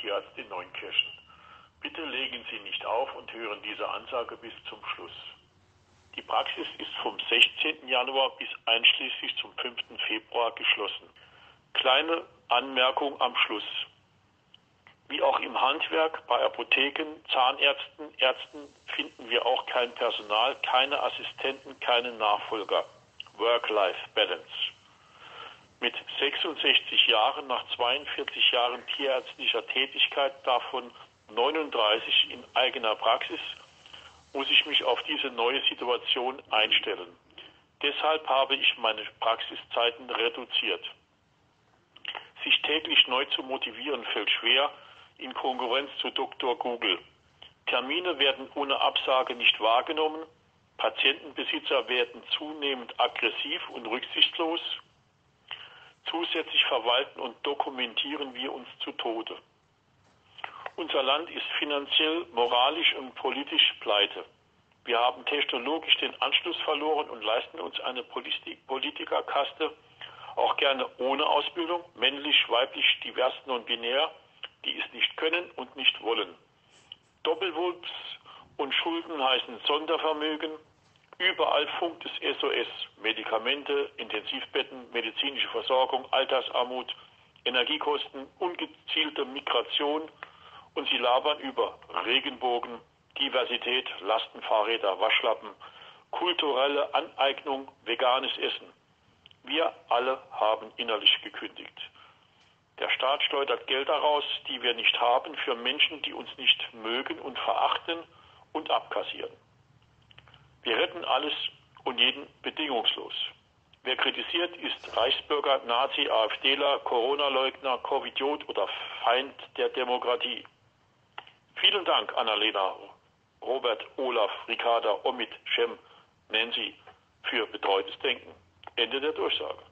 Tierarzt in Neunkirchen. Bitte legen Sie nicht auf und hören diese Ansage bis zum Schluss. Die Praxis ist vom 16. Januar bis einschließlich zum 5. Februar geschlossen. Kleine Anmerkung am Schluss. Wie auch im Handwerk, bei Apotheken, Zahnärzten, Ärzten finden wir auch kein Personal, keine Assistenten, keine Nachfolger. Work-Life-Balance. Mit 66 Jahren nach 42 Jahren tierärztlicher Tätigkeit, davon 39 in eigener Praxis, muss ich mich auf diese neue Situation einstellen. Deshalb habe ich meine Praxiszeiten reduziert. Sich täglich neu zu motivieren fällt schwer, in Konkurrenz zu Dr. Google. Termine werden ohne Absage nicht wahrgenommen. Patientenbesitzer werden zunehmend aggressiv und rücksichtslos. Zusätzlich verwalten und dokumentieren wir uns zu Tode. Unser Land ist finanziell, moralisch und politisch pleite. Wir haben technologisch den Anschluss verloren und leisten uns eine Politikerkaste, auch gerne ohne Ausbildung, männlich, weiblich, divers, non-binär, die es nicht können und nicht wollen. Doppelwumms und Schulden heißen Sondervermögen. Überall funkt es SOS. Medikamente, Intensivbetten, medizinische Versorgung, Altersarmut, Energiekosten, ungezielte Migration und sie labern über Regenbogen, Diversität, Lastenfahrräder, Waschlappen, kulturelle Aneignung, veganes Essen. Wir alle haben innerlich gekündigt. Der Staat schleudert Gelder raus, die wir nicht haben, für Menschen, die uns nicht mögen und verachten und abkassieren. Retten alles und jeden bedingungslos. Wer kritisiert, ist Reichsbürger, Nazi, AfDler, Corona-Leugner, Covidiot oder Feind der Demokratie. Vielen Dank, Annalena, Robert, Olaf, Ricarda, Omid, Shem, Nancy für betreutes Denken. Ende der Durchsage.